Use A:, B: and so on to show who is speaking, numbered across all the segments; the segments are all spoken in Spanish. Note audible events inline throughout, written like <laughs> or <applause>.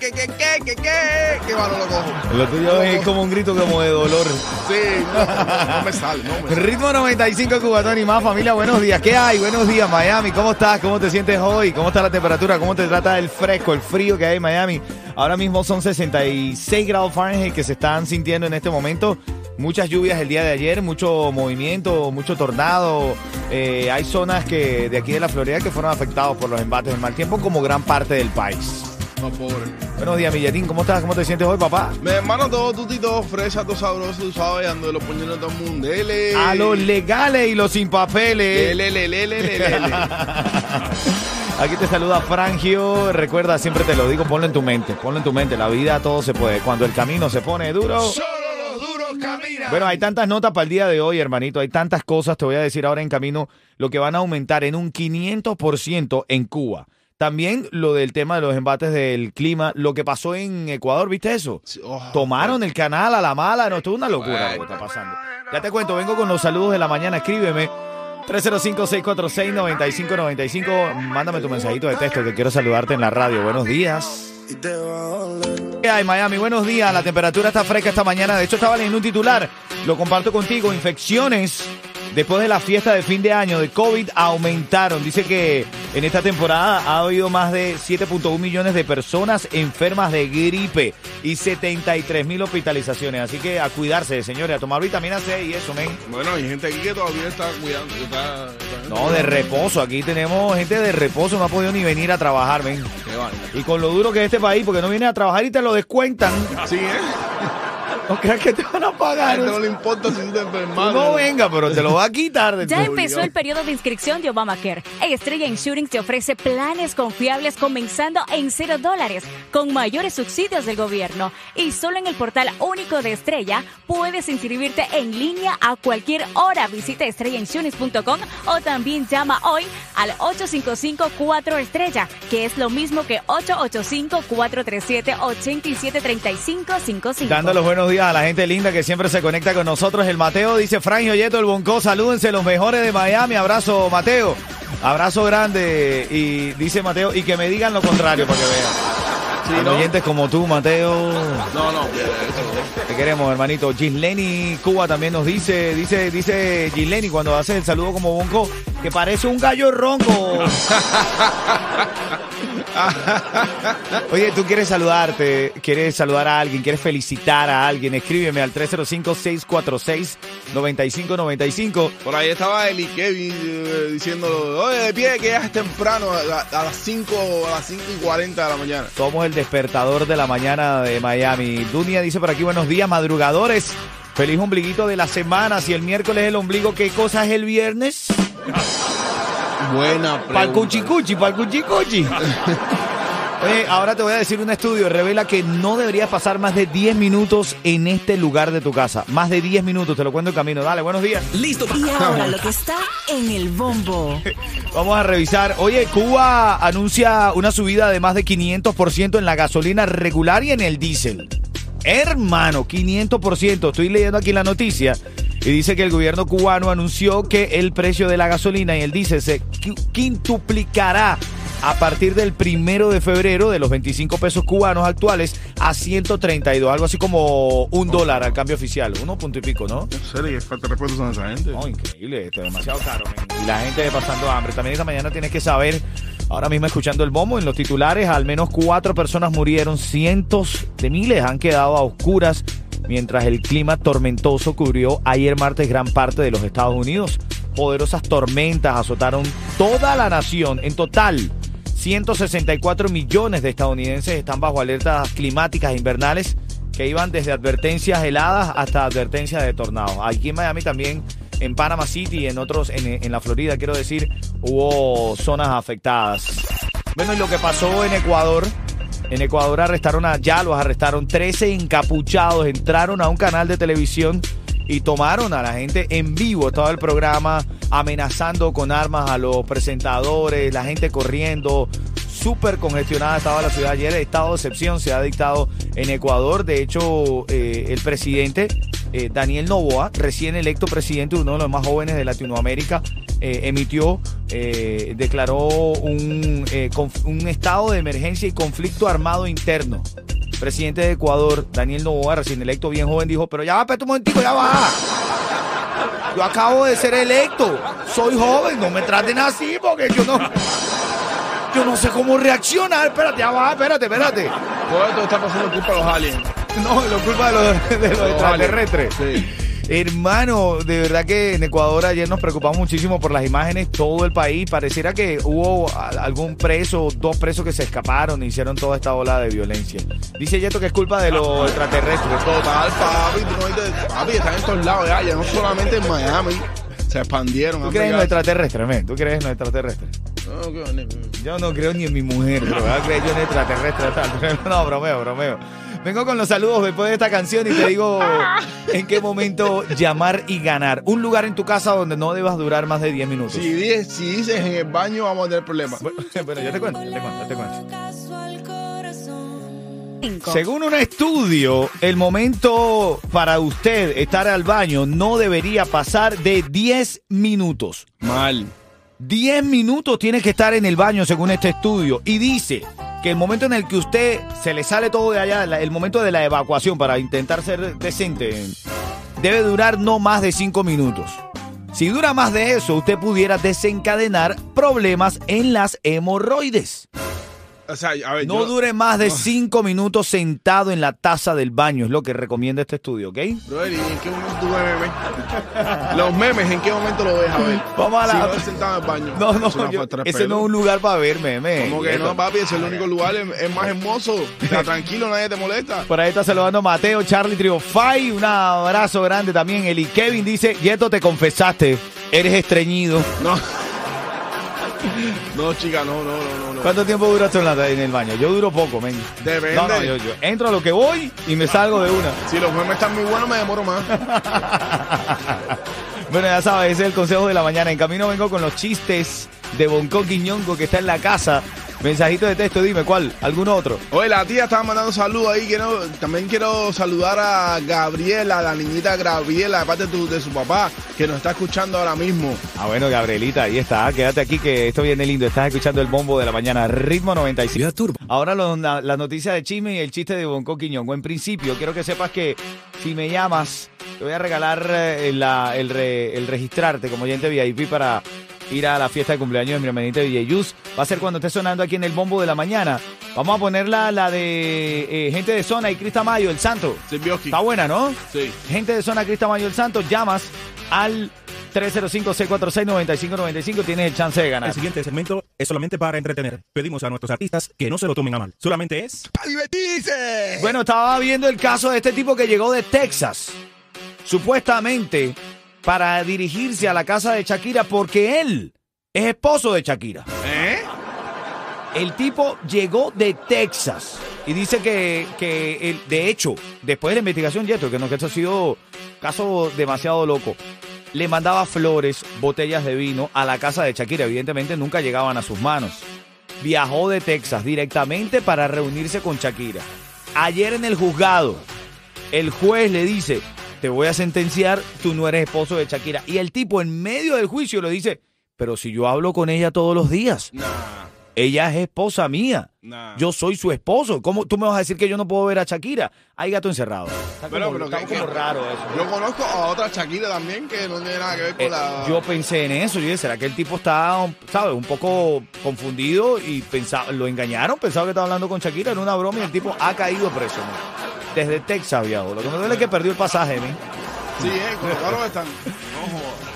A: Cubano.
B: ¿Qué, qué, qué, qué, qué, qué? ¿Qué malo lo cojo?
C: Lo tuyo es como un grito como de dolor.
B: Sí, no, no, no me sale, no me sale.
C: Ritmo 95 Cubatón y más familia, buenos días. ¿Qué hay? Buenos días Miami, ¿cómo estás? ¿Cómo te sientes hoy? ¿Cómo está la temperatura? ¿Cómo te trata el fresco, el frío que hay en Miami? Ahora mismo son 66 grados Fahrenheit que se están sintiendo en este momento. Muchas lluvias el día de ayer, mucho movimiento, mucho tornado. Eh, hay zonas que de aquí de la Florida que fueron afectados por los embates del mal tiempo como gran parte del país. Buenos días, Milletín. ¿Cómo estás? ¿Cómo te sientes hoy, papá?
B: Mi hermano, todo tutito, fresa, todo sabroso, tú sabes, ando de los puñones de todo el mundo. Dele.
C: A los legales y los sin papeles.
B: Dele, lele, lele, lele. <laughs>
C: Aquí te saluda Frangio. Recuerda, siempre te lo digo, ponlo en tu mente. Ponlo en tu mente. La vida todo se puede. Cuando el camino se pone duro.
B: Solo los duros caminan.
C: Bueno, hay tantas notas para el día de hoy, hermanito. Hay tantas cosas. Te voy a decir ahora en camino lo que van a aumentar en un 500% en Cuba. También lo del tema de los embates del clima, lo que pasó en Ecuador, ¿viste eso?
B: Oh,
C: Tomaron el canal a la mala, no, esto es una locura lo que está pasando. Ya te cuento, vengo con los saludos de la mañana, escríbeme. 305-646-9595. Mándame tu mensajito de texto que quiero saludarte en la radio. Buenos días. ¿Qué hay, Miami? Buenos días. La temperatura está fresca esta mañana. De hecho, estaba leyendo un titular. Lo comparto contigo. Infecciones después de la fiesta de fin de año de COVID aumentaron. Dice que en esta temporada ha habido más de 7.1 millones de personas enfermas de gripe y 73 mil hospitalizaciones. Así que a cuidarse, señores, a tomar vitamina C y eso, men.
B: Bueno, hay gente aquí que todavía está cuidando. está- está-
C: No, de reposo. Aquí tenemos gente de reposo. No ha podido ni venir a trabajar, men.
B: Qué.
C: Y con lo duro que es este país, porque no vienes a trabajar y te lo descuentan.
B: Sí, ¿eh?
C: No creas que te van a
B: A
C: pagar.
B: este no le importa si tú te enfermas.
C: No venga, pero te lo va a quitar. de
D: Ya
C: tu-
D: empezó el periodo de inscripción de Obamacare. Estrella Insurance te ofrece planes confiables comenzando en cero dólares, con mayores subsidios del gobierno. Y solo en el portal único de Estrella puedes inscribirte en línea a cualquier hora. Visita estrellainsurance.com o también llama hoy al 855-4 Estrella, que es lo mismo que 885-437-873555.
C: Dando los buenos días a la gente linda que siempre se conecta con nosotros. El Mateo dice, Frank Oyeto, el Bonco, salúdense los mejores de Miami. Abrazo, Mateo. Abrazo grande. Y dice Mateo, y que me digan lo contrario para que vean.
B: ¿no?
C: oyentes como tú, Mateo.
B: No, no.
C: Te queremos, hermanito. Gisleni Cuba también nos dice, dice, dice Gisleni cuando hace el saludo como Bonco, que parece un gallo ronco. <laughs> <laughs> Oye, tú quieres saludarte, quieres saludar a alguien, quieres felicitar a alguien, escríbeme al 305-646-9595.
B: Por ahí estaba Eli Kevin eh, diciendo, oye, de pie que ya es temprano, a, a las 5, a las 5 y 40 de la mañana.
C: Somos el despertador de la mañana de Miami. Dunia dice por aquí, buenos días, madrugadores. Feliz ombliguito de la semana. Si el miércoles es el ombligo, ¿qué cosa es el viernes? <laughs>
B: Buena
C: Para el cuchicuchi, para el cuchicuchi. <laughs> Oye, ahora te voy a decir un estudio. Revela que no deberías pasar más de 10 minutos en este lugar de tu casa. Más de 10 minutos, te lo cuento en camino. Dale, buenos días.
A: Listo
E: Y ahora lo que está en el bombo. <laughs>
C: Vamos a revisar. Oye, Cuba anuncia una subida de más de 500% en la gasolina regular y en el diésel. Hermano, 500%. Estoy leyendo aquí la noticia y dice que el gobierno cubano anunció que el precio de la gasolina y el diésel se qui- quintuplicará a partir del primero de febrero de los 25 pesos cubanos actuales a 132, algo así como un dólar al cambio oficial, uno punto y pico, ¿no?
B: En serio, ¿qué falta de respeto son esa gente?
C: No, increíble, esto es demasiado caro. Y la gente pasando hambre. También esta mañana tienes que saber, ahora mismo escuchando el bombo, en los titulares, al menos cuatro personas murieron, cientos de miles han quedado a oscuras, mientras el clima tormentoso cubrió ayer martes gran parte de los Estados Unidos. Poderosas tormentas azotaron toda la nación. En total, 164 millones de estadounidenses están bajo alertas climáticas invernales que iban desde advertencias heladas hasta advertencias de tornados. Aquí en Miami también, en Panama City y en otros, en, en la Florida, quiero decir, hubo zonas afectadas. Bueno, y lo que pasó en Ecuador, en Ecuador arrestaron a, ya los arrestaron, 13 encapuchados, entraron a un canal de televisión y tomaron a la gente en vivo. Estaba el programa amenazando con armas a los presentadores, la gente corriendo. Súper congestionada estaba la ciudad ayer. Estado de excepción se ha dictado en Ecuador. De hecho, eh, el presidente eh, Daniel Novoa, recién electo presidente, uno de los más jóvenes de Latinoamérica, eh, emitió, eh, declaró un, eh, un estado de emergencia y conflicto armado interno. Presidente de Ecuador, Daniel Novoa, recién electo, bien joven, dijo, pero ya va, espérate un momentico, ya va. Yo acabo de ser electo, soy joven, no me traten así porque yo no... Yo no sé cómo reaccionar, espérate, ya va, espérate, espérate.
B: Todo esto está pasando culpa de los aliens.
C: No, lo culpa de los, de los extraterrestres.
B: aliens.
C: Hermano, de verdad que en Ecuador ayer nos preocupamos muchísimo por las imágenes, todo el país. Pareciera que hubo algún preso, dos presos que se escaparon y hicieron toda esta ola de violencia. Dice Yeto que es culpa de los extraterrestres.
B: Total, papi. Tú no viste- papi, están en todos lados ya, ya no solamente en Miami. Se expandieron.
C: ¿Tú crees en los extraterrestres, men? ¿Tú crees en los extraterrestres?
B: No.
C: Yo no creo ni en mi mujer, pero voy a creer yo en extraterrestres. No, bromeo, bromeo. Vengo con los saludos después de esta canción y te digo en qué momento llamar y ganar. Un lugar en tu casa donde no debas durar más de 10 minutos.
B: Si, di- si dices en el baño, vamos a tener problemas.
C: Bueno, <laughs> bueno, yo te cuento, yo te cuento, yo te cuento.
D: Cinco.
C: Según un estudio, el momento para usted estar al baño no debería pasar de 10 minutos.
B: Mal.
C: 10 minutos tiene que estar en el baño según este estudio y dice que el momento en el que usted se le sale todo de allá, el momento de la evacuación para intentar ser decente, debe durar no más de 5 minutos. Si dura más de eso, usted pudiera desencadenar problemas en las hemorroides.
B: O sea, a ver,
C: No
B: yo-
C: dure más de <laughs> 5 minutos sentado en la taza del baño, es lo que recomienda este estudio, ¿ok?
B: Brother, ¿y en qué momento tú ves memes? <laughs> Los memes, ¿en qué momento lo ves? A ver.
C: Vamos a la-
B: Si no sentado en el baño.
C: No, no, yo- ese no es un lugar para ver, meme.
B: Como que no, papi, ese es el único lugar, es, es más hermoso. Está tranquilo, nadie te molesta.
C: Por ahí está saludando Mateo, Charlie Triofay. Un abrazo grande también. Eli Kevin dice: Yeto, te confesaste. Eres estreñido.
B: No. <laughs> <laughs> No, chica, no, no, no, no.
C: ¿Cuánto tiempo duraste en, la- en el baño? Yo duro poco, men.
B: Depende.
C: No, no, yo, yo entro a lo que voy y me salgo de una.
B: Si los memes están muy buenos, me demoro más. <laughs>
C: Bueno, ya sabes, ese es el consejo de la mañana. En camino vengo con los chistes de Bonco Quiñongo que está en la casa. Mensajito de texto, dime cuál, algún otro.
B: Oye, la tía estaba mandando saludos ahí. Quiero, también quiero saludar a Gabriela, la niñita Gabriela, de parte de, tu- de su papá, que nos está escuchando ahora mismo.
C: Ah, bueno, Gabrielita, ahí está. Quédate aquí que esto viene lindo. Estás escuchando el bombo de la mañana, ritmo 95. Ahora lo- la, la noticia de chisme y el chiste de Bonco Quiñongo. En principio, quiero que sepas que si me llamas, te voy a regalar eh, la- el, re- el registrarte como oyente VIP para ir a la fiesta de cumpleaños de mi hermanita DJ Yus. Va a ser cuando esté sonando aquí en el bombo de la mañana. Vamos a ponerla la de eh, gente de zona y Crista Mayo, el santo.
B: Silvioski.
C: Está buena, ¿no?
B: Sí.
C: Gente de zona Crista Mayo, el santo, llamas al 305-646-9595. Tienes el chance de ganar.
F: El siguiente segmento es solamente para entretener. Pedimos a nuestros artistas que no se lo tomen a mal. Solamente es
B: ¡Para divertirse!
C: Bueno, estaba viendo el caso de este tipo que llegó de Texas, supuestamente para dirigirse a la casa de Shakira porque él es esposo de Shakira.
B: ¿Eh?
C: El tipo llegó de Texas y dice que, que el- de hecho, después de la investigación, Yeto, que no que esto ha sido caso demasiado loco, le mandaba flores, botellas de vino a la casa de Shakira. Evidentemente nunca llegaban a sus manos. Viajó de Texas directamente para reunirse con Shakira. Ayer en el juzgado, el juez le dice, te voy a sentenciar, tú no eres esposo de Shakira. Y el tipo en medio del juicio le dice, pero si yo hablo con ella todos los días,
B: Nah,
C: ella es esposa mía.
B: nah.
C: Yo soy su esposo. ¿Cómo tú me vas a decir que yo no puedo ver a Shakira? Hay gato encerrado. Está como,
B: Pero, pero
C: está
B: que-
C: como
B: que-
C: raro eso.
B: Yo conozco a otra Shakira también que no tiene nada que ver con
C: Eh,
B: la.
C: yo pensé en eso. Yo dije, ¿será que el tipo está, ¿sabes? Un poco confundido y pensaba, lo engañaron? Pensaba que estaba hablando con Shakira. Era una broma y el tipo ha caído preso. ¿no? Desde Texas, viejo. Lo que me duele es que perdió el pasaje, ¿no?
B: Sí, eh, con los caros están. No.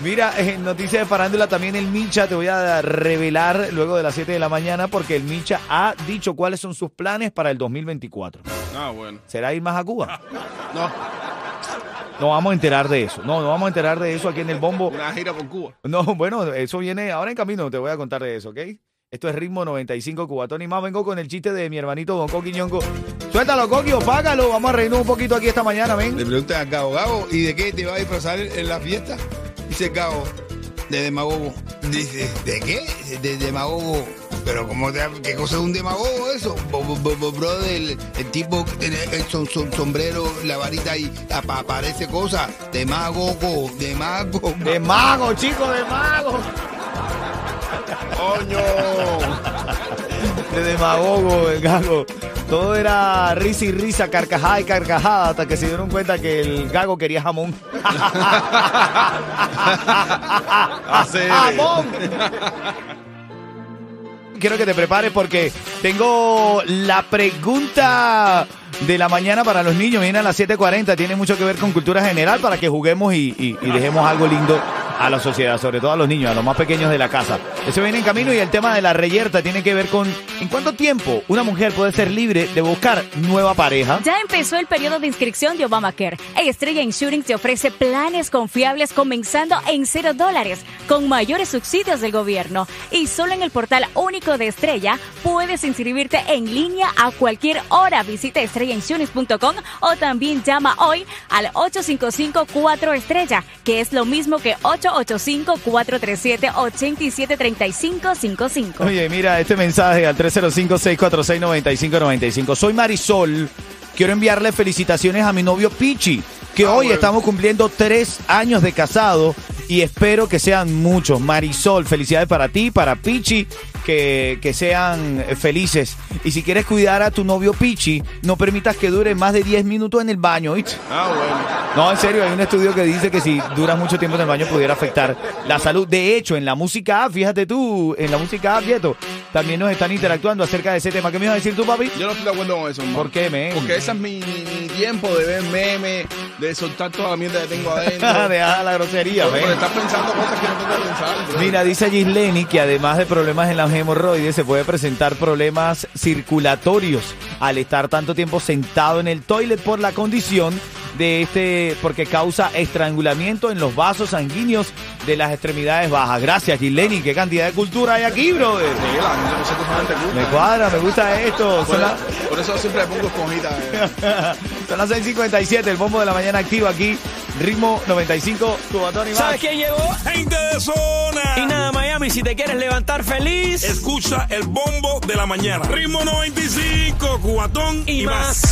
C: Mira, en noticias de farándula también el Micha, te voy a revelar luego de las 7 de la mañana porque el Micha ha dicho cuáles son sus planes para el 2024.
B: Ah, bueno.
C: ¿Será ir más a Cuba? <laughs>
B: No,
C: No vamos a enterar de eso. No, no vamos a enterar de eso aquí en el bombo.
B: una gira por Cuba.
C: No, bueno, eso viene ahora en camino, te voy a contar de eso, ¿ok? Esto es ritmo 95 cubatón y más. Vengo con el chiste de mi hermanito Don Coqui Ñongo. Suéltalo, Coqui, o págalo. Vamos a reírnos un poquito aquí esta mañana, ven.
G: Le preguntan a Gabo, Gabo, ¿y de qué te va a disfrazar en la fiesta? Dice Gabo, de demagogo. Dice, ¿de qué? De demagogo. Pero ¿cómo te, ¿qué cosa es un demagogo eso? Brother, el, el tipo tiene el son- son- sombrero, la varita y apa- aparece cosa. Demagogo, demagogo.
C: De mago, chicos, de mago.
B: ¡Coño!
C: De demagogo, el gago. Todo era risa y risa, carcajada y carcajada, hasta que se dieron cuenta que el gago quería jamón. <laughs> ¡Jamón! Quiero que te prepares porque tengo la pregunta de la mañana para los niños. Viene a las 7.40, tiene mucho que ver con cultura general para que juguemos y, y- y dejemos algo lindo a la sociedad, sobre todo a los niños, a los más pequeños de la casa. Eso viene en camino y el tema de la reyerta tiene que ver con en cuánto tiempo una mujer puede ser libre de buscar nueva pareja.
D: Ya empezó el periodo de inscripción de Obamacare. Estrella Insurance te ofrece planes confiables comenzando en cero dólares, con mayores subsidios del gobierno. Y solo en el portal único de Estrella puedes inscribirte en línea a cualquier hora. Visita estrellainsurance.com o también llama hoy al 855-4 Estrella, que es lo mismo que 885-437-873555.
C: Oye, mira este mensaje al 305-646-9595. Soy Marisol. Quiero enviarle felicitaciones a mi novio Pichi, que
B: Ah,
C: hoy
B: bueno.
C: estamos cumpliendo tres años de casado y espero que sean muchos. Marisol, felicidades para ti, para Pichi, que, que sean felices. Y si quieres cuidar a tu novio Pichi, no permitas que dure más de 10 minutos en el baño, ¿oíste?
B: Ah, bueno.
C: No, en serio, hay un estudio que dice que si duras mucho tiempo en el baño pudiera afectar la salud. De hecho, en la música, fíjate tú, en la música, Yeto, también nos están interactuando acerca de ese tema. ¿Qué me ibas a decir tú, papi?
B: Yo no estoy de acuerdo con eso, hermano.
C: ¿Por qué, men?
B: Porque ese es mi, mi- mi tiempo de ver memes, de soltar toda la mierda que tengo adentro. <laughs>
C: Deja la grosería,
B: Por
C: men.
B: estar pensando cosas que no tengo que pensar. bro.
C: Mira, dice Gisleni que además de problemas en las hemorroides, se puede presentar problemas circulatorios al estar tanto tiempo sentado en el toilet por la condición de este, porque causa estrangulamiento en los vasos sanguíneos de las extremidades bajas. Gracias, Gisleni. ¿Qué cantidad de cultura hay aquí, brother?
B: Sí, la gente no gente culta.
C: Me cuadra, me gusta esto.
B: Por,
C: Son, la-
B: por eso siempre pongo esponjita. eh. <laughs>
C: son las 6.57, el bombo de la mañana activo aquí. Ritmo 95, Cubatón y más.
H: ¿Sabes quién llegó?
I: Gente de zona.
H: Y nada, Miami, si te quieres levantar feliz
I: Escucha el bombo de la mañana. Ritmo 95, cubatón y,
H: y
I: más.
H: más.